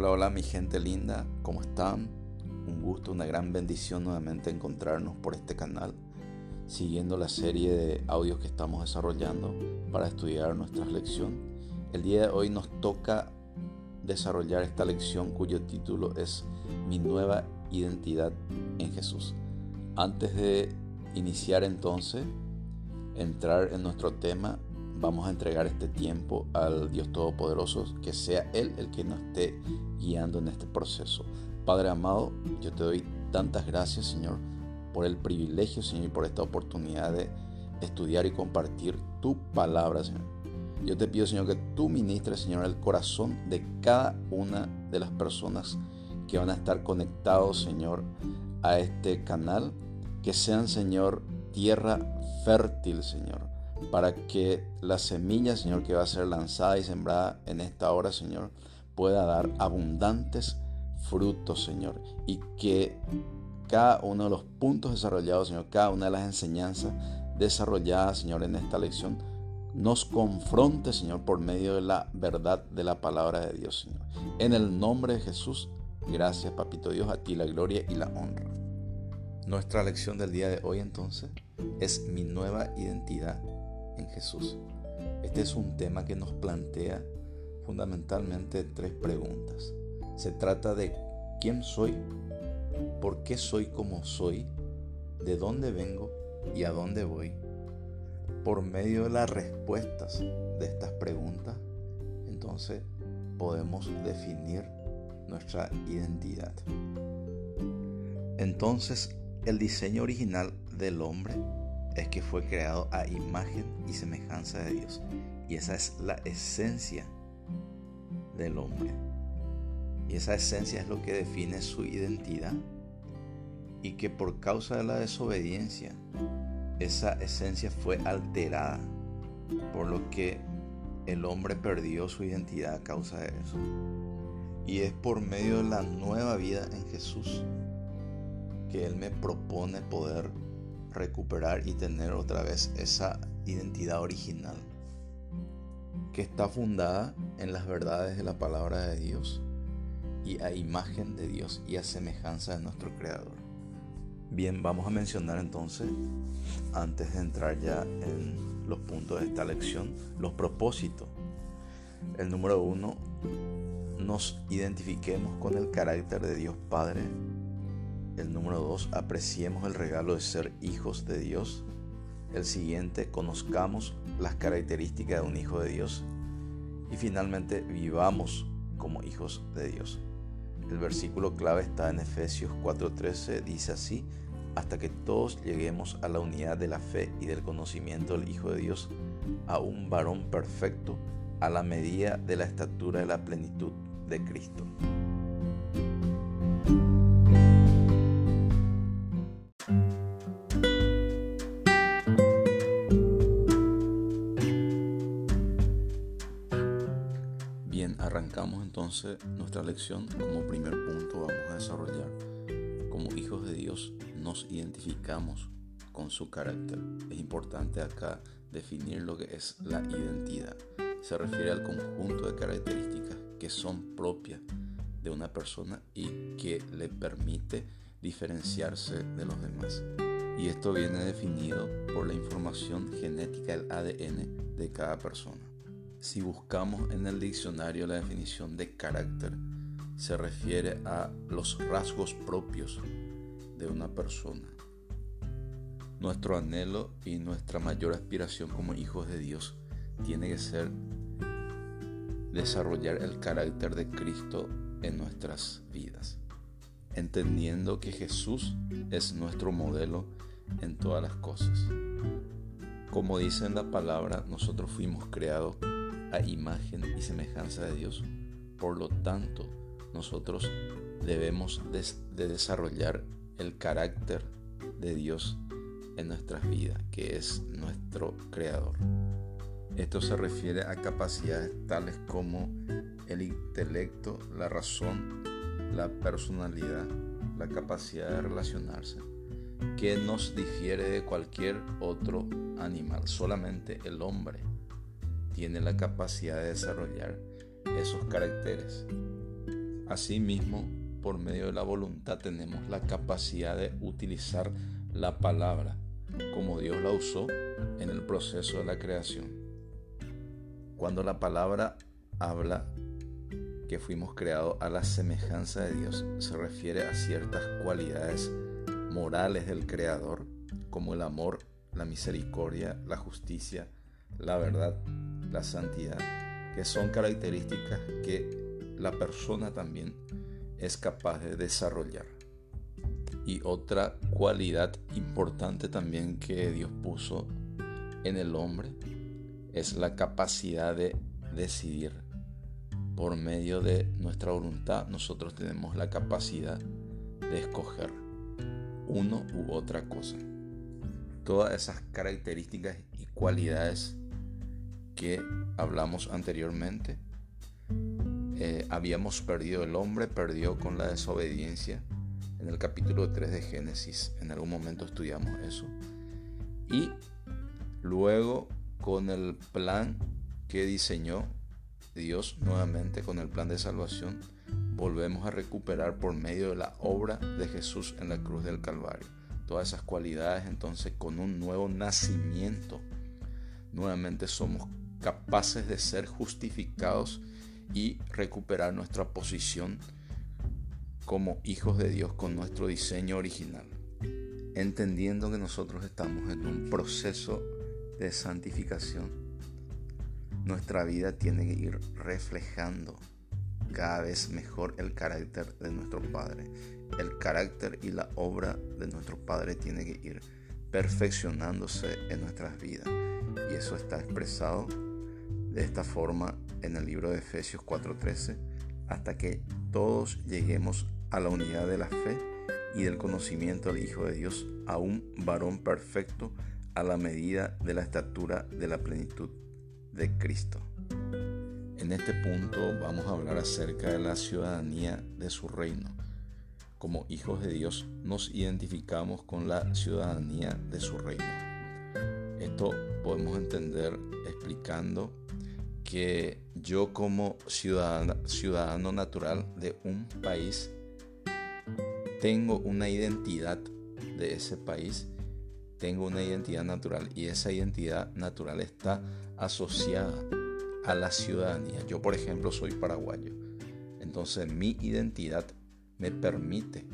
Hola, hola mi gente linda, ¿cómo están? Un gusto, una gran bendición nuevamente encontrarnos por este canal, siguiendo la serie de audios que estamos desarrollando para estudiar nuestra lección. El día de hoy nos toca desarrollar esta lección cuyo título es Mi nueva identidad en Jesús. Antes de iniciar entonces, entrar en nuestro tema, vamos a entregar este tiempo al Dios Todopoderoso, que sea Él el que nos esté guiando en este proceso. Padre amado, yo te doy tantas gracias, Señor, por el privilegio, Señor, y por esta oportunidad de estudiar y compartir tu palabra, Señor. Yo te pido, Señor, que tú ministres, Señor, el corazón de cada una de las personas que van a estar conectados, Señor, a este canal. Que sean, Señor, tierra fértil, Señor para que la semilla, Señor, que va a ser lanzada y sembrada en esta hora, Señor, pueda dar abundantes frutos, Señor, y que cada uno de los puntos desarrollados, Señor, cada una de las enseñanzas desarrolladas, Señor, en esta lección, nos confronte, Señor, por medio de la verdad de la palabra de Dios, Señor. En el nombre de Jesús, gracias, Papito Dios, a ti la gloria y la honra. Nuestra lección del día de hoy, entonces, es mi nueva identidad en Jesús. Este es un tema que nos plantea fundamentalmente tres preguntas. Se trata de quién soy, por qué soy como soy, de dónde vengo y a dónde voy. Por medio de las respuestas de estas preguntas, entonces podemos definir nuestra identidad. Entonces, el diseño original del hombre es que fue creado a imagen y semejanza de Dios. Y esa es la esencia del hombre. Y esa esencia es lo que define su identidad. Y que por causa de la desobediencia, esa esencia fue alterada. Por lo que el hombre perdió su identidad a causa de eso. Y es por medio de la nueva vida en Jesús que Él me propone poder recuperar y tener otra vez esa identidad original que está fundada en las verdades de la palabra de Dios y a imagen de Dios y a semejanza de nuestro Creador. Bien, vamos a mencionar entonces, antes de entrar ya en los puntos de esta lección, los propósitos. El número uno, nos identifiquemos con el carácter de Dios Padre el número dos, apreciemos el regalo de ser hijos de Dios. El siguiente, conozcamos las características de un hijo de Dios. Y finalmente, vivamos como hijos de Dios. El versículo clave está en Efesios 4:13, dice así, hasta que todos lleguemos a la unidad de la fe y del conocimiento del Hijo de Dios, a un varón perfecto, a la medida de la estatura de la plenitud de Cristo. Entonces nuestra lección. Como primer punto vamos a desarrollar como hijos de Dios nos identificamos con su carácter. Es importante acá definir lo que es la identidad. Se refiere al conjunto de características que son propias de una persona y que le permite diferenciarse de los demás. Y esto viene definido por la información genética del ADN de cada persona. Si buscamos en el diccionario la definición de carácter, se refiere a los rasgos propios de una persona. Nuestro anhelo y nuestra mayor aspiración como hijos de Dios tiene que ser desarrollar el carácter de Cristo en nuestras vidas, entendiendo que Jesús es nuestro modelo en todas las cosas. Como dice en la palabra, nosotros fuimos creados a imagen y semejanza de Dios. Por lo tanto, nosotros debemos de, desarrollar el carácter de Dios en nuestras vidas, que es nuestro creador. Esto se refiere a capacidades tales como el intelecto, la razón, la personalidad, la capacidad de relacionarse, que nos difiere de cualquier otro animal. Solamente el hombre tiene la capacidad de desarrollar esos caracteres. Asimismo, por medio de la voluntad tenemos la capacidad de utilizar la palabra como Dios la usó en el proceso de la creación. Cuando la palabra habla que fuimos creados a la semejanza de Dios, se refiere a ciertas cualidades morales del Creador, como el amor, la misericordia, la justicia, la verdad, la santidad, que son características que la persona también es capaz de desarrollar. Y otra cualidad importante también que Dios puso en el hombre es la capacidad de decidir. Por medio de nuestra voluntad nosotros tenemos la capacidad de escoger uno u otra cosa. Todas esas características y cualidades que hablamos anteriormente, eh, habíamos perdido, el hombre perdió con la desobediencia en el capítulo 3 de Génesis. En algún momento estudiamos eso. Y luego con el plan que diseñó Dios nuevamente, con el plan de salvación, volvemos a recuperar por medio de la obra de Jesús en la cruz del Calvario. Todas esas cualidades entonces con un nuevo nacimiento, nuevamente somos capaces de ser justificados y recuperar nuestra posición como hijos de Dios con nuestro diseño original, entendiendo que nosotros estamos en un proceso de santificación. Nuestra vida tiene que ir reflejando cada vez mejor el carácter de nuestro Padre. El carácter y la obra de nuestro Padre tiene que ir perfeccionándose en nuestras vidas. Y eso está expresado de esta forma en el libro de Efesios 4:13, hasta que todos lleguemos a la unidad de la fe y del conocimiento del Hijo de Dios, a un varón perfecto a la medida de la estatura de la plenitud de Cristo. En este punto vamos a hablar acerca de la ciudadanía de su reino. Como hijos de Dios nos identificamos con la ciudadanía de su reino. Esto podemos entender explicando que yo como ciudadano, natural de un país tengo una identidad de ese país, tengo una identidad natural y esa identidad natural está asociada a la ciudadanía. Yo, por ejemplo, soy paraguayo. Entonces mi identidad me permite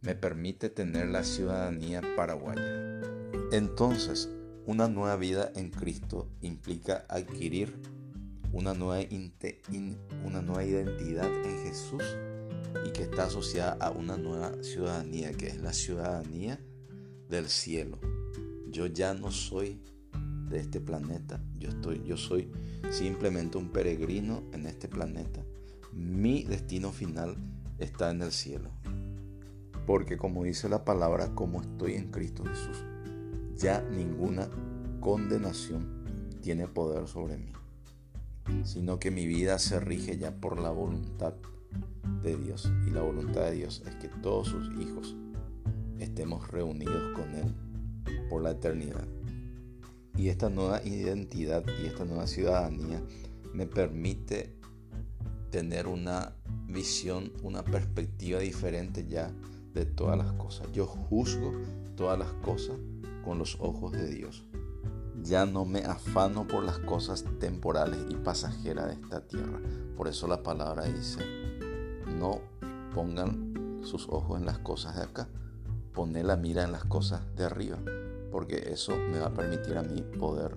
me permite tener la ciudadanía paraguaya. Entonces, una nueva vida en Cristo implica adquirir una nueva, una nueva identidad en Jesús y que está asociada a una nueva ciudadanía, que es la ciudadanía del cielo. Yo ya no soy de este planeta, yo, estoy, yo soy simplemente un peregrino en este planeta. Mi destino final está en el cielo. Porque como dice la palabra, como estoy en Cristo Jesús, ya ninguna condenación tiene poder sobre mí, sino que mi vida se rige ya por la voluntad de Dios. Y la voluntad de Dios es que todos sus hijos estemos reunidos con Él por la eternidad. Y esta nueva identidad y esta nueva ciudadanía me permite tener una visión, una perspectiva diferente ya de todas las cosas. Yo juzgo todas las cosas con los ojos de Dios. Ya no me afano por las cosas temporales y pasajeras de esta tierra. Por eso la palabra dice, no pongan sus ojos en las cosas de acá, poner la mira en las cosas de arriba, porque eso me va a permitir a mí poder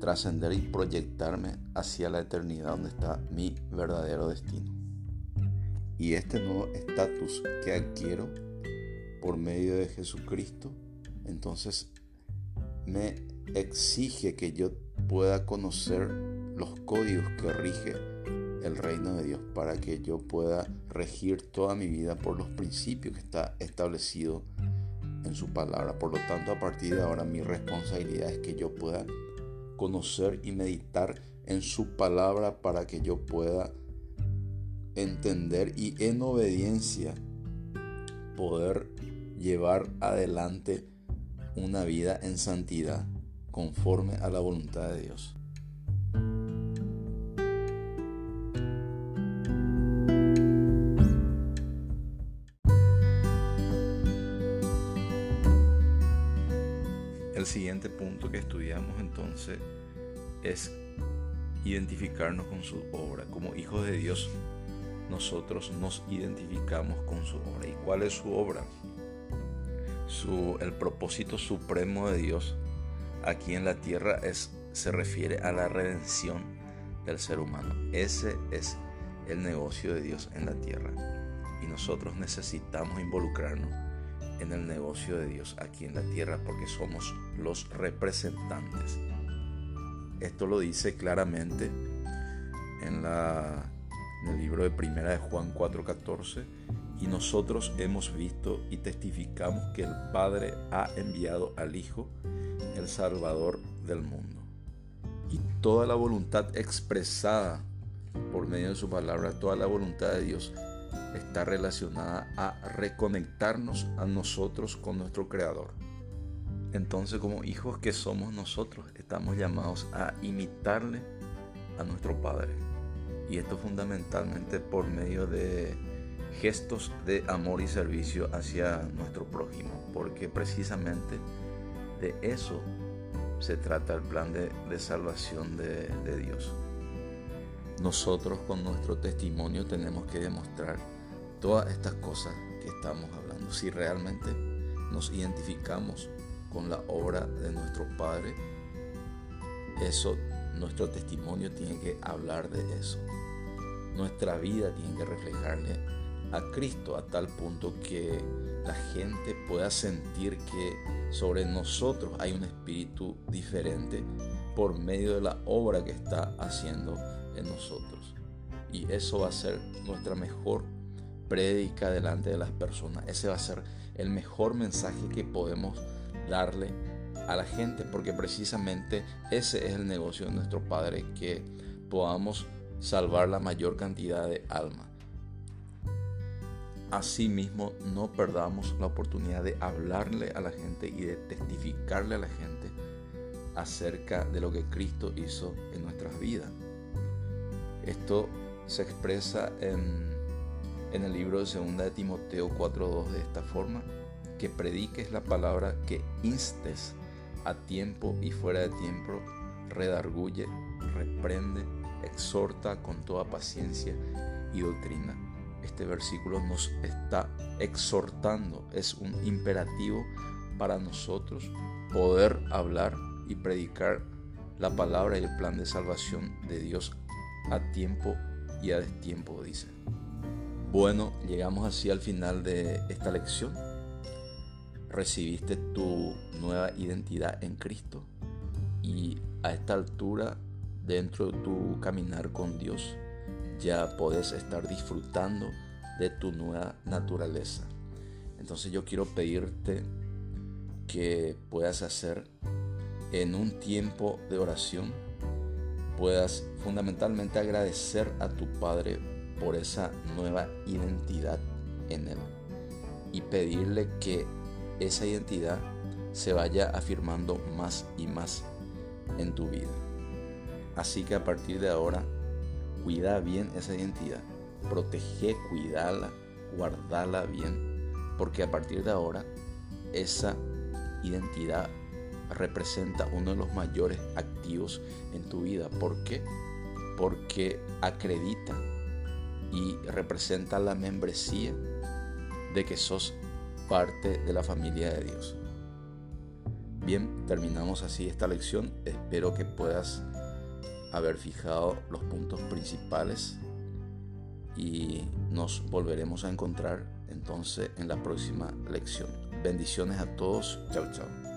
trascender y proyectarme hacia la eternidad donde está mi verdadero destino. Y este nuevo estatus que adquiero por medio de Jesucristo, entonces me exige que yo pueda conocer los códigos que rige el reino de Dios para que yo pueda regir toda mi vida por los principios que está establecido en su palabra. Por lo tanto, a partir de ahora mi responsabilidad es que yo pueda conocer y meditar en su palabra para que yo pueda entender y en obediencia poder llevar adelante una vida en santidad conforme a la voluntad de Dios. El siguiente punto que estudiamos entonces es identificarnos con su obra. Como hijos de Dios, nosotros nos identificamos con su obra. ¿Y cuál es su obra? El propósito supremo de Dios aquí en la tierra es, se refiere a la redención del ser humano. Ese es el negocio de Dios en la tierra. Y nosotros necesitamos involucrarnos en el negocio de Dios aquí en la tierra porque somos los representantes. Esto lo dice claramente en, la, en el libro de Primera de Juan 4:14 y nosotros hemos visto y testificamos que el Padre ha enviado al Hijo, el Salvador del mundo. Y toda la voluntad expresada por medio de su palabra, toda la voluntad de Dios está relacionada a reconectarnos a nosotros con nuestro Creador. Entonces como hijos que somos nosotros, estamos llamados a imitarle a nuestro Padre. Y esto fundamentalmente por medio de gestos de amor y servicio hacia nuestro prójimo, porque precisamente de eso se trata el plan de, salvación de, de Dios. Nosotros con nuestro testimonio tenemos que demostrar todas estas cosas que estamos hablando. Si realmente nos identificamos con la obra de nuestro Padre, eso, nuestro testimonio tiene que hablar de eso. Nuestra vida tiene que reflejarle a Cristo a tal punto que la gente pueda sentir que sobre nosotros hay un espíritu diferente por medio de la obra que está haciendo en nosotros. Y eso va a ser nuestra mejor prédica delante de las personas. Ese va a ser el mejor mensaje que podemos darle a la gente, porque precisamente ese es el negocio de nuestro Padre, que podamos salvar la mayor cantidad de almas. Asimismo, no perdamos la oportunidad de hablarle a la gente y de testificarle a la gente acerca de lo que Cristo hizo en nuestras vidas. Esto se expresa en el libro de 2 de Timoteo 4.2 de esta forma, que prediques la palabra, que instes a tiempo y fuera de tiempo, redarguye, reprende, exhorta con toda paciencia y doctrina. Este versículo nos está exhortando, es un imperativo para nosotros poder hablar y predicar la palabra y el plan de salvación de Dios a tiempo y a destiempo, dice. Bueno, llegamos así al final de esta lección. Recibiste tu nueva identidad en Cristo y a esta altura, dentro de tu caminar con Dios, ya puedes estar disfrutando de tu nueva naturaleza. Entonces yo quiero pedirte que puedas hacer en un tiempo de oración, puedas fundamentalmente agradecer a tu Padre por esa nueva identidad en Él y pedirle que esa identidad se vaya afirmando más y más en tu vida. Así que a partir de ahora, cuida bien esa identidad, protege, cuidala, guardala bien, porque a partir de ahora esa identidad representa uno de los mayores activos en tu vida. ¿Por qué? Porque acredita y representa la membresía de que sos parte de la familia de Dios. Bien, terminamos así esta lección. Espero que puedas haber fijado los puntos principales y nos volveremos a encontrar entonces en la próxima lección. Bendiciones a todos. Chao, chao.